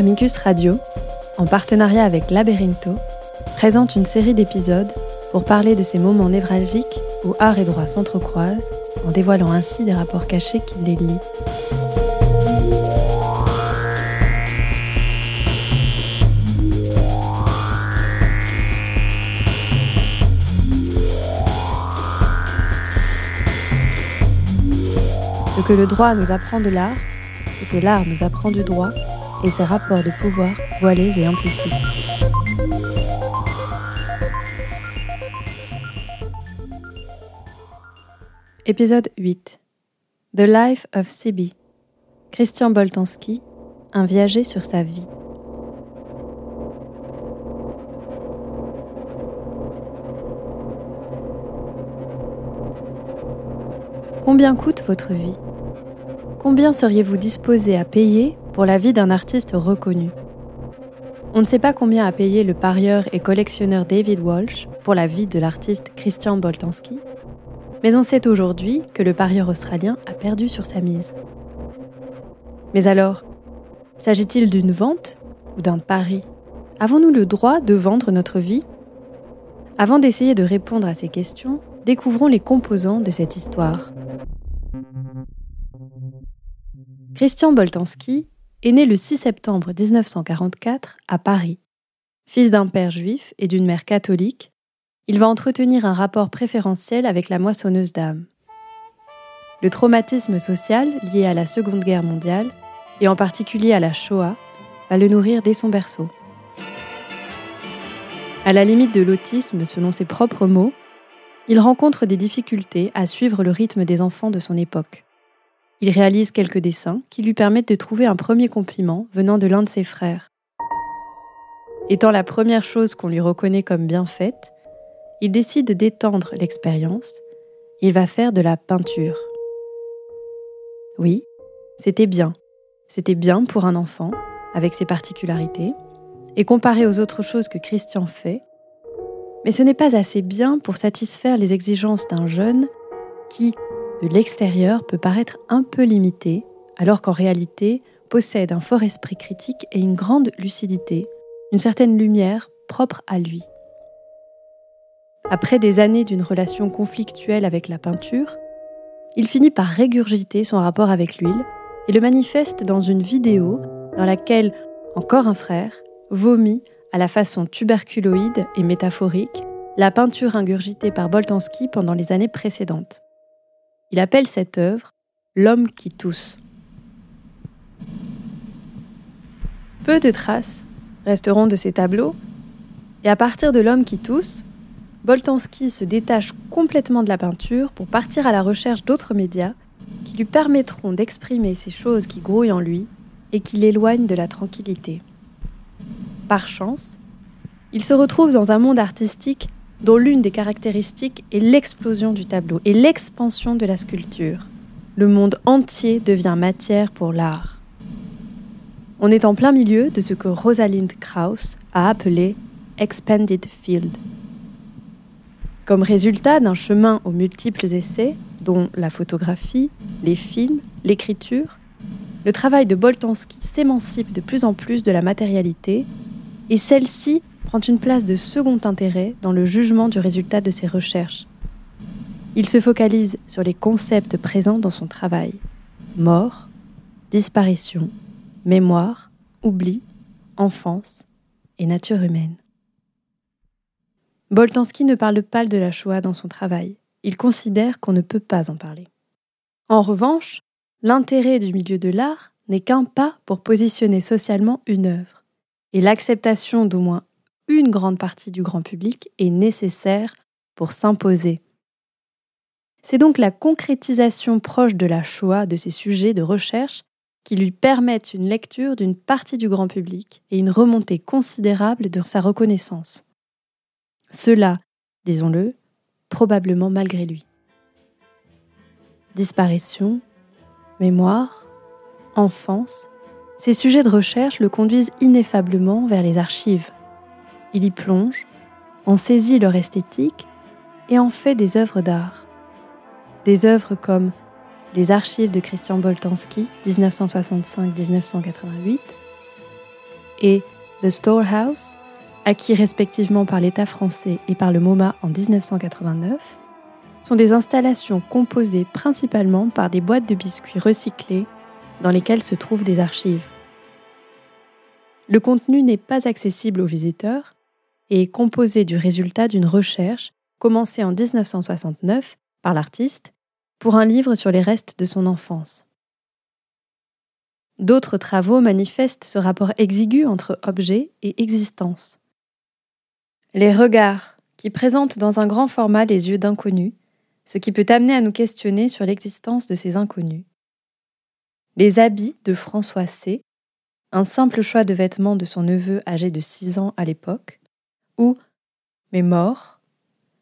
Amicus Radio, en partenariat avec Laberinto, présente une série d'épisodes pour parler de ces moments névralgiques où art et droit s'entrecroisent, en dévoilant ainsi des rapports cachés qui les lient. Ce que le droit nous apprend de l'art, ce que l'art nous apprend du droit, et ses rapports de pouvoir voilés et implicites. Épisode 8 The Life of Sibi Christian Boltanski, un viager sur sa vie. Combien coûte votre vie? Combien seriez-vous disposé à payer pour la vie d'un artiste reconnu. On ne sait pas combien a payé le parieur et collectionneur David Walsh pour la vie de l'artiste Christian Boltanski, mais on sait aujourd'hui que le parieur australien a perdu sur sa mise. Mais alors, s'agit-il d'une vente ou d'un pari? Avons-nous le droit de vendre notre vie? Avant d'essayer de répondre à ces questions, découvrons les composants de cette histoire. Christian Boltanski est né le 6 septembre 1944 à Paris. Fils d'un père juif et d'une mère catholique, il va entretenir un rapport préférentiel avec la moissonneuse d'âme. Le traumatisme social lié à la Seconde Guerre mondiale, et en particulier à la Shoah, va le nourrir dès son berceau. À la limite de l'autisme, selon ses propres mots, il rencontre des difficultés à suivre le rythme des enfants de son époque. Il réalise quelques dessins qui lui permettent de trouver un premier compliment venant de l'un de ses frères. Étant la première chose qu'on lui reconnaît comme bien faite, il décide d'étendre l'expérience. Il va faire de la peinture. Oui, c'était bien. C'était bien pour un enfant, avec ses particularités, et comparé aux autres choses que Christian fait, mais ce n'est pas assez bien pour satisfaire les exigences d'un jeune qui, de l'extérieur peut paraître un peu limité, alors qu'en réalité possède un fort esprit critique et une grande lucidité, une certaine lumière propre à lui. Après des années d'une relation conflictuelle avec la peinture, il finit par régurgiter son rapport avec l'huile et le manifeste dans une vidéo dans laquelle encore un frère vomit à la façon tuberculoïde et métaphorique la peinture ingurgitée par Boltanski pendant les années précédentes. Il appelle cette œuvre L'homme qui tousse. Peu de traces resteront de ces tableaux, et à partir de L'homme qui tousse, Boltanski se détache complètement de la peinture pour partir à la recherche d'autres médias qui lui permettront d'exprimer ces choses qui grouillent en lui et qui l'éloignent de la tranquillité. Par chance, il se retrouve dans un monde artistique dont l'une des caractéristiques est l'explosion du tableau et l'expansion de la sculpture. Le monde entier devient matière pour l'art. On est en plein milieu de ce que Rosalind Krauss a appelé Expanded Field. Comme résultat d'un chemin aux multiples essais, dont la photographie, les films, l'écriture, le travail de Boltanski s'émancipe de plus en plus de la matérialité, et celle-ci prend une place de second intérêt dans le jugement du résultat de ses recherches. Il se focalise sur les concepts présents dans son travail. Mort, disparition, mémoire, oubli, enfance et nature humaine. Boltanski ne parle pas de la Shoah dans son travail. Il considère qu'on ne peut pas en parler. En revanche, l'intérêt du milieu de l'art n'est qu'un pas pour positionner socialement une œuvre. Et l'acceptation d'au moins une grande partie du grand public est nécessaire pour s'imposer. C'est donc la concrétisation proche de la Shoah de ces sujets de recherche qui lui permettent une lecture d'une partie du grand public et une remontée considérable de sa reconnaissance. Cela, disons-le, probablement malgré lui. Disparition, mémoire, enfance, ces sujets de recherche le conduisent ineffablement vers les archives, il y plonge, en saisit leur esthétique et en fait des œuvres d'art. Des œuvres comme les archives de Christian Boltanski, 1965-1988, et The Storehouse, acquis respectivement par l'État français et par le MoMA en 1989, sont des installations composées principalement par des boîtes de biscuits recyclées dans lesquelles se trouvent des archives. Le contenu n'est pas accessible aux visiteurs et est composé du résultat d'une recherche commencée en 1969 par l'artiste pour un livre sur les restes de son enfance. D'autres travaux manifestent ce rapport exigu entre objet et existence. Les regards, qui présentent dans un grand format les yeux d'inconnus, ce qui peut amener à nous questionner sur l'existence de ces inconnus. Les habits de François C., un simple choix de vêtements de son neveu âgé de 6 ans à l'époque, ou Mes morts,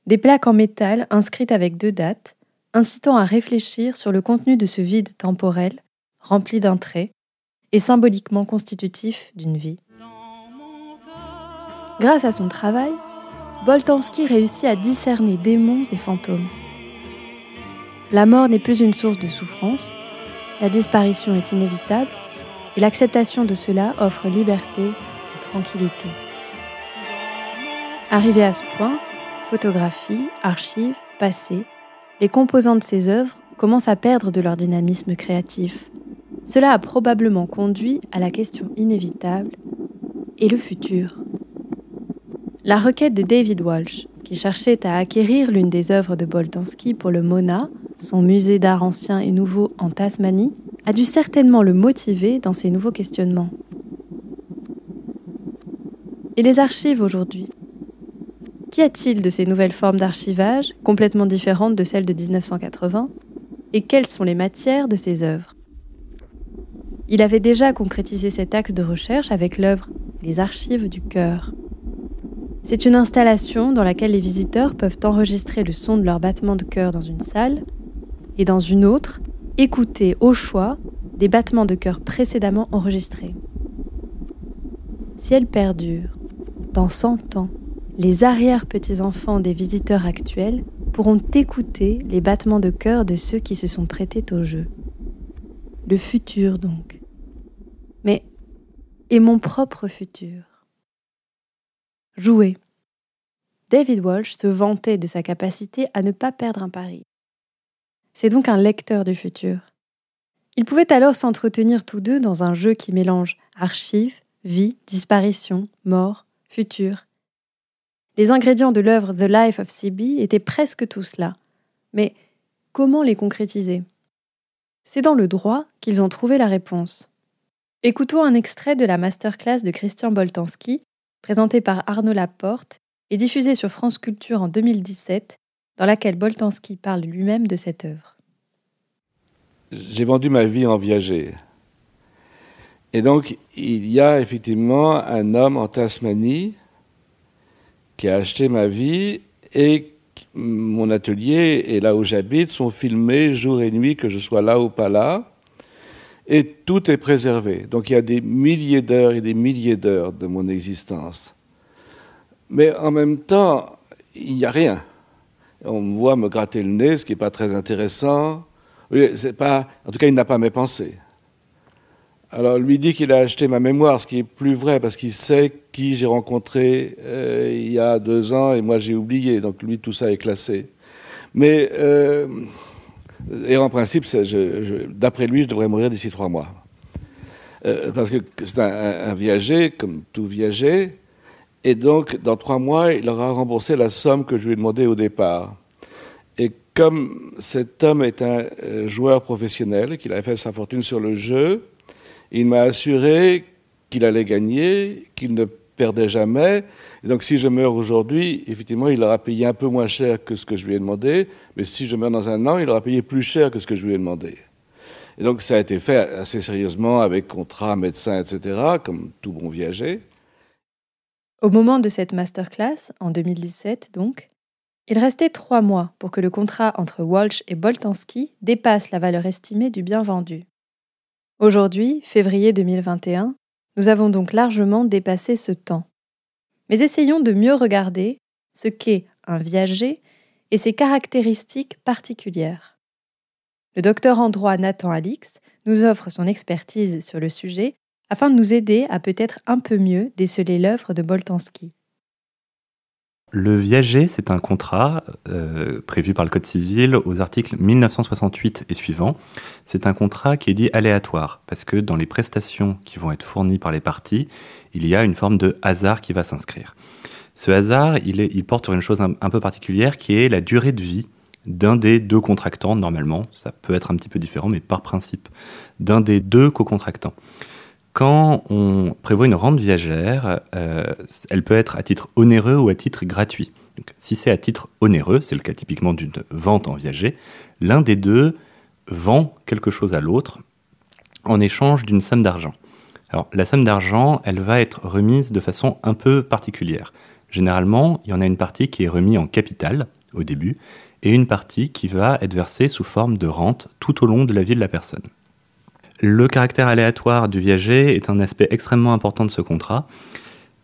des plaques en métal inscrites avec deux dates, incitant à réfléchir sur le contenu de ce vide temporel, rempli d'un trait, et symboliquement constitutif d'une vie. Grâce à son travail, Boltanski réussit à discerner démons et fantômes. La mort n'est plus une source de souffrance, la disparition est inévitable, et l'acceptation de cela offre liberté et tranquillité. Arrivé à ce point, photographie, archives, passé, les composants de ses œuvres commencent à perdre de leur dynamisme créatif. Cela a probablement conduit à la question inévitable et le futur? La requête de David Walsh, qui cherchait à acquérir l'une des œuvres de Boltanski pour le MONA, son musée d'art ancien et nouveau en Tasmanie, a dû certainement le motiver dans ses nouveaux questionnements. Et les archives aujourd'hui Qu'y a-t-il de ces nouvelles formes d'archivage, complètement différentes de celles de 1980 Et quelles sont les matières de ces œuvres? Il avait déjà concrétisé cet axe de recherche avec l'œuvre Les archives du cœur. C'est une installation dans laquelle les visiteurs peuvent enregistrer le son de leur battement de cœur dans une salle et dans une autre, écouter au choix des battements de cœur précédemment enregistrés. Si elle perdure, dans 100 ans, les arrière-petits-enfants des visiteurs actuels pourront écouter les battements de cœur de ceux qui se sont prêtés au jeu. Le futur donc. Mais et mon propre futur? Jouer. David Walsh se vantait de sa capacité à ne pas perdre un pari. C'est donc un lecteur du futur. Ils pouvaient alors s'entretenir tous deux dans un jeu qui mélange archives, vie, disparition, mort, futur. Les ingrédients de l'œuvre The Life of C.B. étaient presque tous là. Mais comment les concrétiser? C'est dans le droit qu'ils ont trouvé la réponse. Écoutons un extrait de la masterclass de Christian Boltanski, présentée par Arnaud Laporte et diffusée sur France Culture en 2017, dans laquelle Boltanski parle lui-même de cette œuvre. J'ai vendu ma vie en viager. Et donc, il y a effectivement un homme en Tasmanie qui a acheté ma vie et mon atelier et là où j'habite sont filmés jour et nuit, que je sois là ou pas là. Et tout est préservé. Donc il y a des milliers d'heures et des milliers d'heures de mon existence. Mais en même temps, il n'y a rien. On me voit me gratter le nez, ce qui n'est pas très intéressant. pas, en tout cas, il n'a pas mes pensées. Alors, lui dit qu'il a acheté ma mémoire, ce qui est plus vrai, parce qu'il sait qui j'ai rencontré euh, il y a deux ans et moi j'ai oublié. Donc, lui, tout ça est classé. Mais, euh, et en principe, d'après lui, je devrais mourir d'ici trois mois. Euh, parce que c'est un, viager, comme tout viager, et donc, dans trois mois, il aura remboursé la somme que je lui ai demandé au départ. Et comme cet homme est un joueur professionnel, qu'il avait fait sa fortune sur le jeu, il m'a assuré qu'il allait gagner, qu'il ne perdait jamais. Et donc, si je meurs aujourd'hui, effectivement, il aura payé un peu moins cher que ce que je lui ai demandé. Mais si je meurs dans un an, il aura payé plus cher que ce que je lui ai demandé. Et donc, ça a été fait assez sérieusement avec contrat, médecin, etc., comme tout bon viager. Au moment de cette masterclass, en 2017 donc, il restait trois mois pour que le contrat entre Walsh et Boltanski dépasse la valeur estimée du bien vendu. Aujourd'hui, février 2021, nous avons donc largement dépassé ce temps. Mais essayons de mieux regarder ce qu'est un viager et ses caractéristiques particulières. Le docteur en droit Nathan Alix nous offre son expertise sur le sujet afin de nous aider à peut-être un peu mieux déceler l'œuvre de Boltanski. Le viager, c'est un contrat euh, prévu par le Code civil aux articles 1968 et suivants. C'est un contrat qui est dit aléatoire, parce que dans les prestations qui vont être fournies par les parties, il y a une forme de hasard qui va s'inscrire. Ce hasard, il, porte sur une chose un peu particulière, qui est la durée de vie d'un des deux contractants, normalement. Ça peut être un petit peu différent, mais par principe, d'un des deux co-contractants. Quand on prévoit une rente viagère, euh, elle peut être à titre onéreux ou à titre gratuit. Si c'est à titre onéreux, c'est le cas typiquement d'une vente en viager, l'un des deux vend quelque chose à l'autre en échange d'une somme d'argent. Alors la somme d'argent, elle va être remise de façon un peu particulière. Généralement, il y en a une partie qui est remise en capital au début et une partie qui va être versée sous forme de rente tout au long de la vie de la personne. Le caractère aléatoire du viager est un aspect extrêmement important de ce contrat,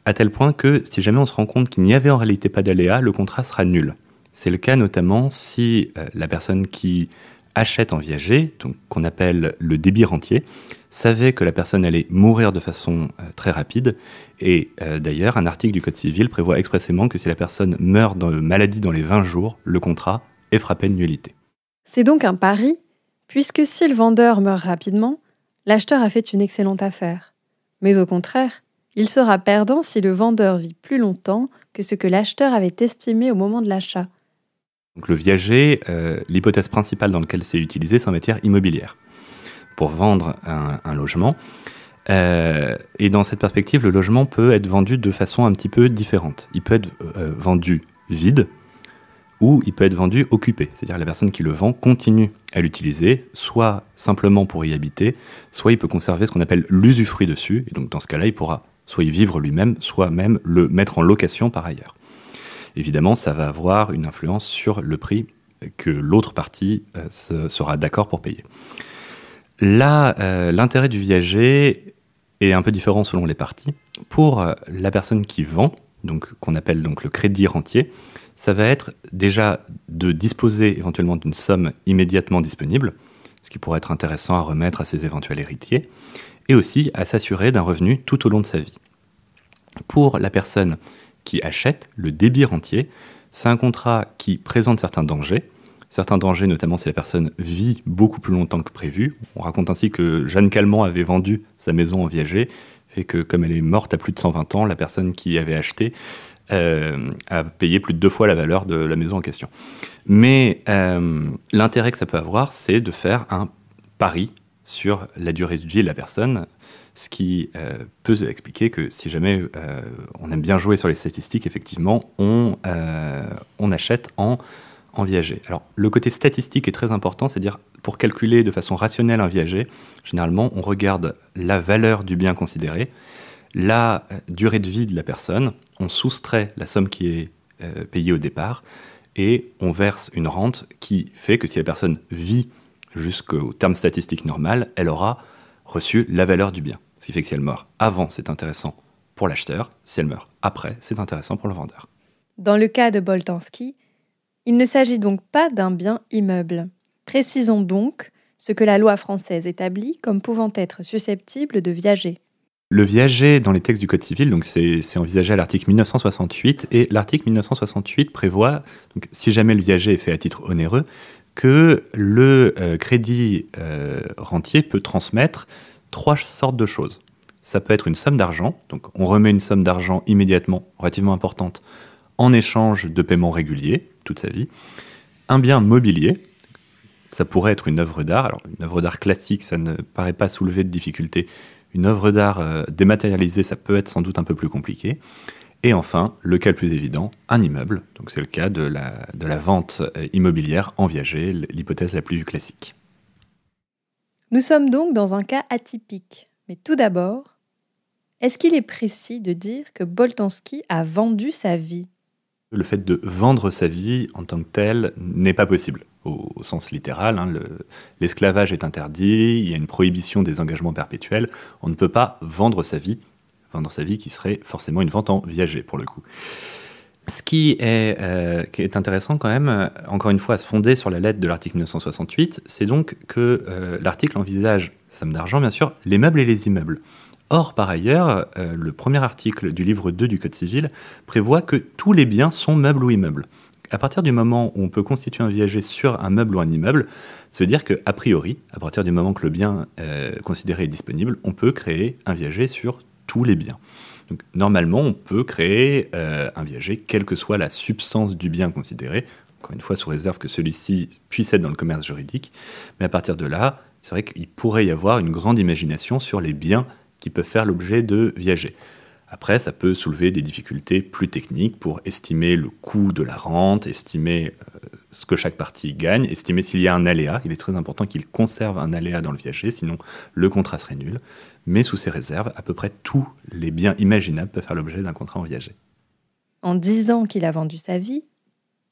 à tel point que si jamais on se rend compte qu'il n'y avait en réalité pas d'aléa, le contrat sera nul. C'est le cas notamment si euh, la personne qui achète en viager, qu'on appelle le débit rentier, savait que la personne allait mourir de façon euh, très rapide. Et euh, d'ailleurs, un article du Code civil prévoit expressément que si la personne meurt de maladie dans les 20 jours, le contrat est frappé de nullité. C'est donc un pari, puisque si le vendeur meurt rapidement, l'acheteur a fait une excellente affaire. Mais au contraire, il sera perdant si le vendeur vit plus longtemps que ce que l'acheteur avait estimé au moment de l'achat. Donc le viager, euh, l'hypothèse principale dans laquelle c'est utilisé, c'est en matière immobilière, pour vendre un, logement. Euh, et dans cette perspective, le logement peut être vendu de façon un petit peu différente. Il peut être euh, vendu vide, ou il peut être vendu occupé, c'est-à-dire la personne qui le vend continue à l'utiliser, soit simplement pour y habiter, soit il peut conserver ce qu'on appelle l'usufruit dessus, et donc dans ce cas-là, il pourra soit y vivre lui-même, soit même le mettre en location par ailleurs. Évidemment, ça va avoir une influence sur le prix que l'autre partie euh, sera d'accord pour payer. Là, euh, l'intérêt du viager est un peu différent selon les parties. Pour euh, la personne qui vend, qu'on appelle donc le crédit rentier, ça va être déjà de disposer éventuellement d'une somme immédiatement disponible, ce qui pourrait être intéressant à remettre à ses éventuels héritiers, et aussi à s'assurer d'un revenu tout au long de sa vie. Pour la personne qui achète, le débit rentier, c'est un contrat qui présente certains dangers, certains dangers notamment si la personne vit beaucoup plus longtemps que prévu. On raconte ainsi que Jeanne Calment avait vendu sa maison en viager, fait que comme elle est morte à plus de 120 ans, la personne qui avait acheté euh, à payer plus de deux fois la valeur de la maison en question. Mais euh, l'intérêt que ça peut avoir, c'est de faire un pari sur la durée de vie de la personne, ce qui euh, peut expliquer que si jamais on aime bien jouer sur les statistiques, effectivement, on, on achète en, en viager. Alors, le côté statistique est très important, c'est-à-dire pour calculer de façon rationnelle un viager, généralement, on regarde la valeur du bien considéré, la durée de vie de la personne, on soustrait la somme qui est euh, payée au départ et on verse une rente qui fait que si la personne vit jusqu'au terme statistique normal, elle aura reçu la valeur du bien. Ce qui fait que si elle meurt avant, c'est intéressant pour l'acheteur, si elle meurt après, c'est intéressant pour le vendeur. Dans le cas de Boltanski, il ne s'agit donc pas d'un bien immeuble. Précisons donc ce que la loi française établit comme pouvant être susceptible de viager. Le viager dans les textes du Code civil, c'est envisagé à l'article 1968, et l'article 1968 prévoit, si jamais le viager est fait à titre onéreux, que le euh, crédit euh, rentier peut transmettre trois sortes de choses. Ça peut être une somme d'argent, donc on remet une somme d'argent immédiatement, relativement importante, en échange de paiements réguliers, toute sa vie. Un bien mobilier, ça pourrait être une œuvre d'art. Alors, une œuvre d'art classique, ça ne paraît pas soulever de difficultés, une œuvre d'art euh, dématérialisée, ça peut être sans doute un peu plus compliqué. Et enfin, le cas le plus évident, un immeuble. Donc c'est le cas de la, de la vente euh, immobilière en viager, l'hypothèse la plus classique. Nous sommes donc dans un cas atypique. Mais tout d'abord, est-ce qu'il est précis de dire que Boltanski a vendu sa vie? Le fait de vendre sa vie en tant que tel n'est pas possible au, sens littéral. Hein, l'esclavage est interdit, il y a une prohibition des engagements perpétuels. On ne peut pas vendre sa vie, vendre sa vie qui serait forcément une vente en viager pour le coup. Ce qui est, euh, intéressant quand même, encore une fois, à se fonder sur la lettre de l'article 1968, c'est donc que euh, l'article envisage, somme d'argent bien sûr, les meubles et les immeubles. Or, par ailleurs, euh, le premier article du livre 2 du Code civil prévoit que tous les biens sont meubles ou immeubles. À partir du moment où on peut constituer un viager sur un meuble ou un immeuble, ça veut dire qu'a priori, à partir du moment que le bien euh, considéré est disponible, on peut créer un viager sur tous les biens. Donc, normalement, on peut créer euh, un viager, quelle que soit la substance du bien considéré, encore une fois sous réserve que celui-ci puisse être dans le commerce juridique. Mais à partir de là, c'est vrai qu'il pourrait y avoir une grande imagination sur les biens qui peuvent faire l'objet de viagers. Après, ça peut soulever des difficultés plus techniques pour estimer le coût de la rente, estimer euh, ce que chaque partie gagne, estimer s'il y a un aléa. Il est très important qu'il conserve un aléa dans le viager, sinon le contrat serait nul. Mais sous ces réserves, à peu près tous les biens imaginables peuvent faire l'objet d'un contrat en viager. En disant qu'il a vendu sa vie,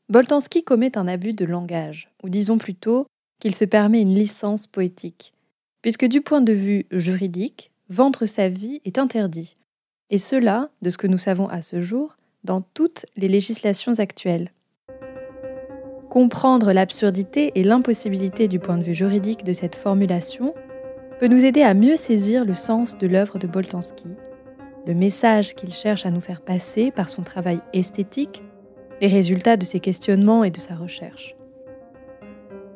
Boltanski commet un abus de langage, ou disons plutôt qu'il se permet une licence poétique, puisque du point de vue juridique, vendre sa vie est interdit, et cela, de ce que nous savons à ce jour, dans toutes les législations actuelles. Comprendre l'absurdité et l'impossibilité du point de vue juridique de cette formulation peut nous aider à mieux saisir le sens de l'œuvre de Boltanski, le message qu'il cherche à nous faire passer par son travail esthétique, les résultats de ses questionnements et de sa recherche.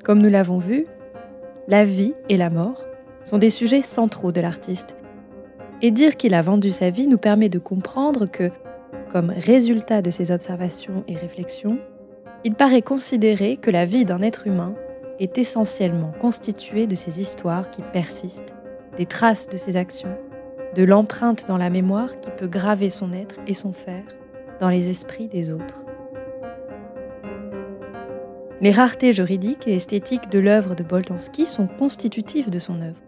Comme nous l'avons vu, la vie et la mort sont des sujets centraux de l'artiste et dire qu'il a vendu sa vie nous permet de comprendre que, comme résultat de ses observations et réflexions, il paraît considérer que la vie d'un être humain est essentiellement constituée de ses histoires qui persistent, des traces de ses actions, de l'empreinte dans la mémoire qui peut graver son être et son faire dans les esprits des autres. Les raretés juridiques et esthétiques de l'œuvre de Boltanski sont constitutives de son œuvre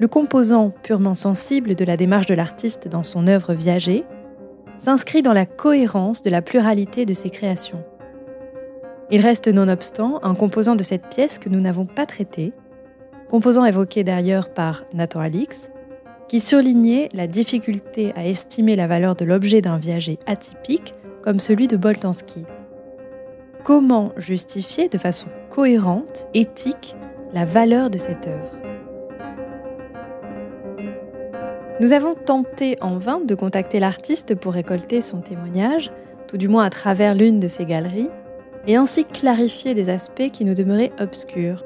le composant purement sensible de la démarche de l'artiste dans son œuvre viagée s'inscrit dans la cohérence de la pluralité de ses créations. Il reste nonobstant un composant de cette pièce que nous n'avons pas traité, composant évoqué d'ailleurs par Nathan Alix, qui surlignait la difficulté à estimer la valeur de l'objet d'un viager atypique comme celui de Boltanski. Comment justifier de façon cohérente, éthique, la valeur de cette œuvre? Nous avons tenté en vain de contacter l'artiste pour récolter son témoignage, tout du moins à travers l'une de ses galeries, et ainsi clarifier des aspects qui nous demeuraient obscurs.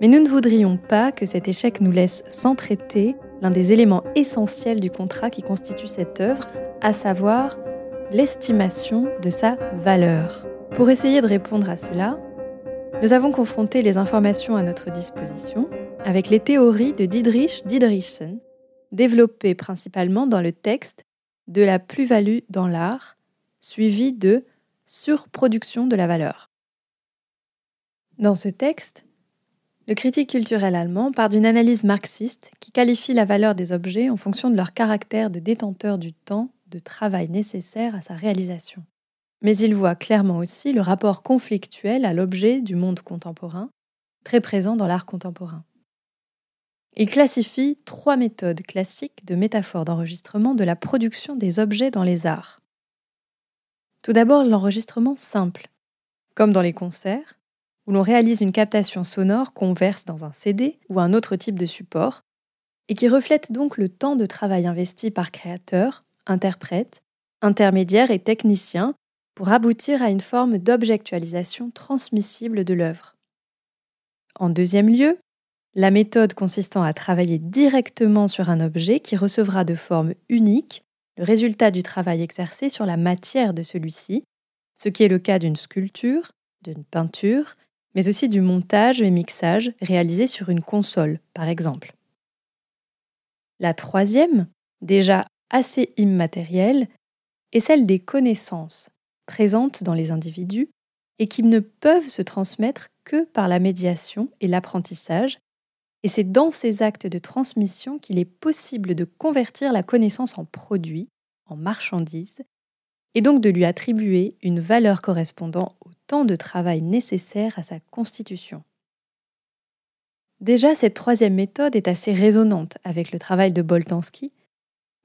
Mais nous ne voudrions pas que cet échec nous laisse sans traiter l'un des éléments essentiels du contrat qui constitue cette œuvre, à savoir l'estimation de sa valeur. Pour essayer de répondre à cela, nous avons confronté les informations à notre disposition avec les théories de Dietrich Diderichsen, développé principalement dans le texte de la plus-value dans l'art, suivi de surproduction de la valeur. Dans ce texte, le critique culturel allemand part d'une analyse marxiste qui qualifie la valeur des objets en fonction de leur caractère de détenteur du temps de travail nécessaire à sa réalisation. Mais il voit clairement aussi le rapport conflictuel à l'objet du monde contemporain, très présent dans l'art contemporain. Il classifie trois méthodes classiques de métaphore d'enregistrement de la production des objets dans les arts. Tout d'abord, l'enregistrement simple, comme dans les concerts, où l'on réalise une captation sonore qu'on verse dans un CD ou un autre type de support, et qui reflète donc le temps de travail investi par créateurs, interprètes, intermédiaires et techniciens pour aboutir à une forme d'objectualisation transmissible de l'œuvre. En deuxième lieu, la méthode consistant à travailler directement sur un objet qui recevra de forme unique le résultat du travail exercé sur la matière de celui-ci, ce qui est le cas d'une sculpture, d'une peinture, mais aussi du montage et mixage réalisé sur une console, par exemple. La troisième, déjà assez immatérielle, est celle des connaissances présentes dans les individus et qui ne peuvent se transmettre que par la médiation et l'apprentissage, et c'est dans ces actes de transmission qu'il est possible de convertir la connaissance en produit, en marchandise, et donc de lui attribuer une valeur correspondant au temps de travail nécessaire à sa constitution. Déjà, cette troisième méthode est assez résonante avec le travail de Boltanski,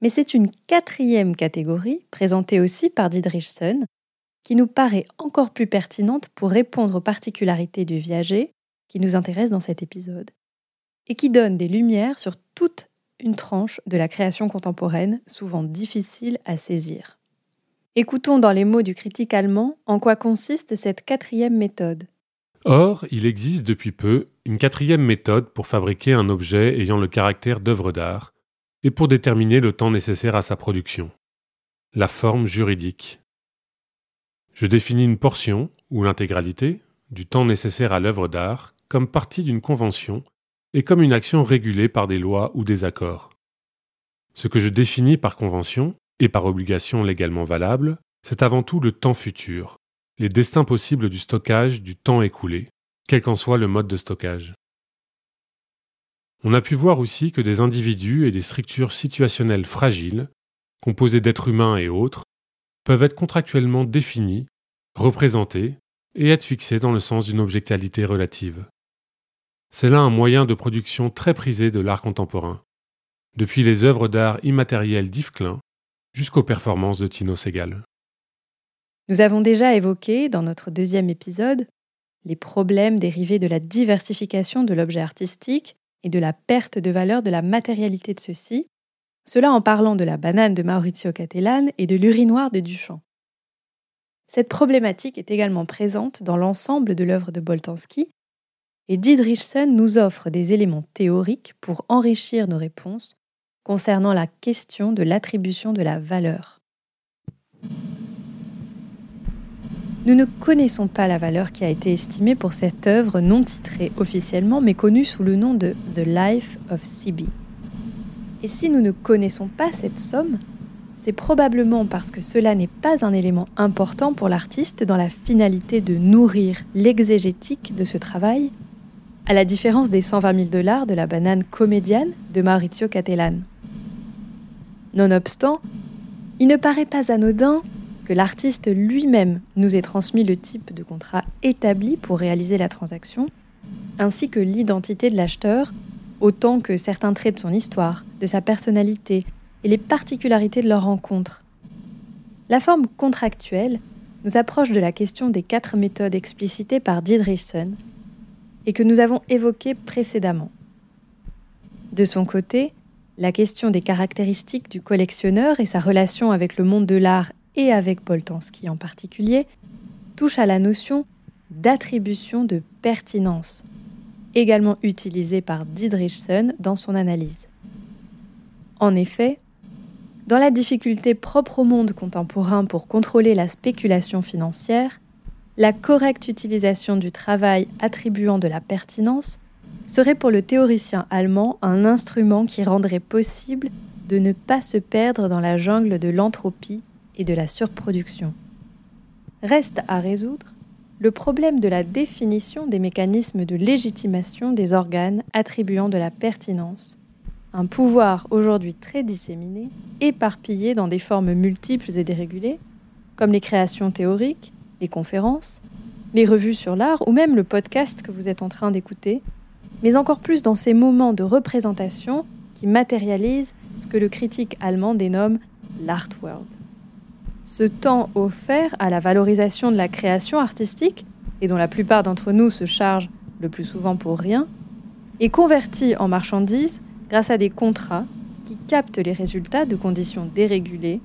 mais c'est une quatrième catégorie, présentée aussi par Didrichson, qui nous paraît encore plus pertinente pour répondre aux particularités du viager qui nous intéresse dans cet épisode et qui donne des lumières sur toute une tranche de la création contemporaine, souvent difficile à saisir. Écoutons dans les mots du critique allemand en quoi consiste cette quatrième méthode. Or, il existe depuis peu une quatrième méthode pour fabriquer un objet ayant le caractère d'œuvre d'art et pour déterminer le temps nécessaire à sa production. La forme juridique. Je définis une portion, ou l'intégralité, du temps nécessaire à l'œuvre d'art comme partie d'une convention et comme une action régulée par des lois ou des accords. Ce que je définis par convention, et par obligation légalement valable, c'est avant tout le temps futur, les destins possibles du stockage du temps écoulé, quel qu'en soit le mode de stockage. On a pu voir aussi que des individus et des structures situationnelles fragiles, composées d'êtres humains et autres, peuvent être contractuellement définis, représentés et être fixés dans le sens d'une objectalité relative. C'est là un moyen de production très prisé de l'art contemporain, depuis les œuvres d'art immatériel d'Yves Klein jusqu'aux performances de Tino Segal. Nous avons déjà évoqué, dans notre deuxième épisode, les problèmes dérivés de la diversification de l'objet artistique et de la perte de valeur de la matérialité de ceux-ci, cela en parlant de la banane de Maurizio Cattelan et de l'urinoir de Duchamp. Cette problématique est également présente dans l'ensemble de l'œuvre de Boltanski, et Didrichsen nous offre des éléments théoriques pour enrichir nos réponses concernant la question de l'attribution de la valeur. Nous ne connaissons pas la valeur qui a été estimée pour cette œuvre non titrée officiellement mais connue sous le nom de The Life of Sibi. Et si nous ne connaissons pas cette somme, c'est probablement parce que cela n'est pas un élément important pour l'artiste dans la finalité de nourrir l'exégétique de ce travail, à la différence des 120 000 dollars de la banane comédienne de Maurizio Cattelan. Nonobstant, il ne paraît pas anodin que l'artiste lui-même nous ait transmis le type de contrat établi pour réaliser la transaction, ainsi que l'identité de l'acheteur, autant que certains traits de son histoire, de sa personnalité et les particularités de leur rencontre. La forme contractuelle nous approche de la question des quatre méthodes explicitées par Didrikson et que nous avons évoquées précédemment. De son côté, la question des caractéristiques du collectionneur et sa relation avec le monde de l'art et avec Boltanski en particulier touche à la notion d'attribution de pertinence, également utilisée par Didrichson dans son analyse. En effet, dans la difficulté propre au monde contemporain pour contrôler la spéculation financière, la correcte utilisation du travail attribuant de la pertinence serait pour le théoricien allemand un instrument qui rendrait possible de ne pas se perdre dans la jungle de l'entropie et de la surproduction. Reste à résoudre le problème de la définition des mécanismes de légitimation des organes attribuant de la pertinence, un pouvoir aujourd'hui très disséminé, éparpillé dans des formes multiples et dérégulées, comme les créations théoriques, les conférences, les revues sur l'art ou même le podcast que vous êtes en train d'écouter, mais encore plus dans ces moments de représentation qui matérialisent ce que le critique allemand dénomme l'art world. Ce temps offert à la valorisation de la création artistique, et dont la plupart d'entre nous se chargent le plus souvent pour rien, est converti en marchandise grâce à des contrats qui captent les résultats de conditions dérégulées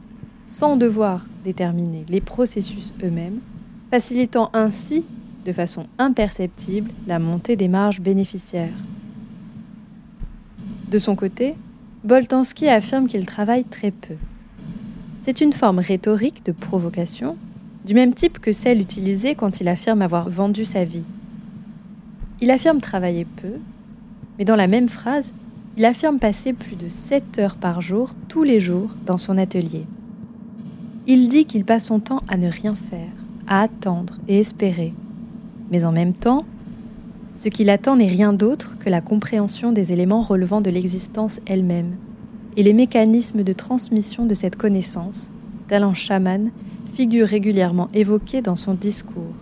sans devoir déterminer les processus eux-mêmes, facilitant ainsi de façon imperceptible la montée des marges bénéficiaires. De son côté, Boltanski affirme qu'il travaille très peu. C'est une forme rhétorique de provocation, du même type que celle utilisée quand il affirme avoir vendu sa vie. Il affirme travailler peu, mais dans la même phrase, il affirme passer plus de 7 heures par jour tous les jours dans son atelier. Il dit qu'il passe son temps à ne rien faire, à attendre et espérer. Mais en même temps, ce qu'il attend n'est rien d'autre que la compréhension des éléments relevant de l'existence elle-même, et les mécanismes de transmission de cette connaissance, talent chaman, figurent régulièrement évoqués dans son discours.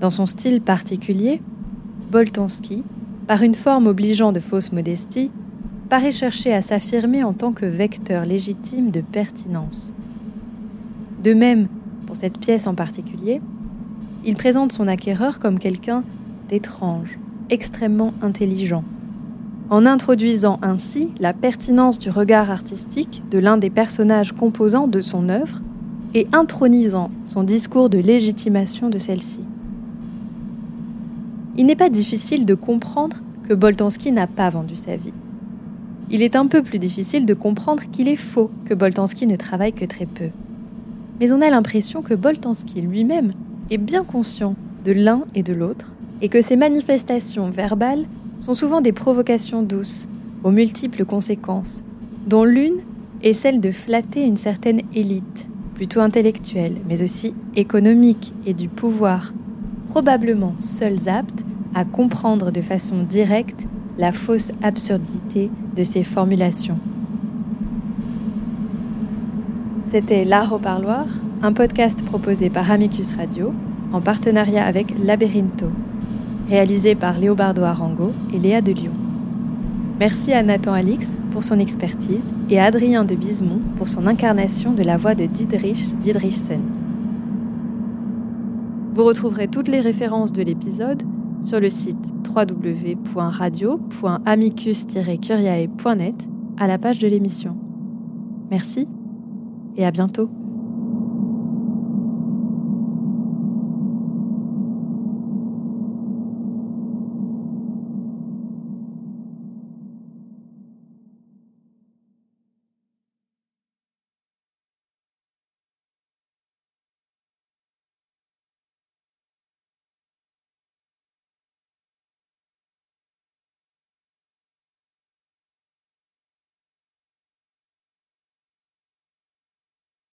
Dans son style particulier, Boltanski, par une forme obligeant de fausse modestie, paraît chercher à s'affirmer en tant que vecteur légitime de pertinence. De même, pour cette pièce en particulier, il présente son acquéreur comme quelqu'un d'étrange, extrêmement intelligent, en introduisant ainsi la pertinence du regard artistique de l'un des personnages composants de son œuvre et intronisant son discours de légitimation de celle-ci. Il n'est pas difficile de comprendre que Boltanski n'a pas vendu sa vie. Il est un peu plus difficile de comprendre qu'il est faux que Boltanski ne travaille que très peu. Mais on a l'impression que Boltanski lui-même est bien conscient de l'un et de l'autre, et que ses manifestations verbales sont souvent des provocations douces, aux multiples conséquences, dont l'une est celle de flatter une certaine élite, plutôt intellectuelle, mais aussi économique et du pouvoir, probablement seuls aptes à comprendre de façon directe la fausse absurdité de ces formulations. C'était L'Art au Parloir, un podcast proposé par Amicus Radio en partenariat avec Labyrintho réalisé par Léobardo Arango et Léa de Lyon. Merci à Nathan Alix pour son expertise et à Adrien de Bismont pour son incarnation de la voix de Didrich Didrichsen. Vous retrouverez toutes les références de l'épisode sur le site www.radio.amicus-curiae.net à la page de l'émission. Merci et à bientôt.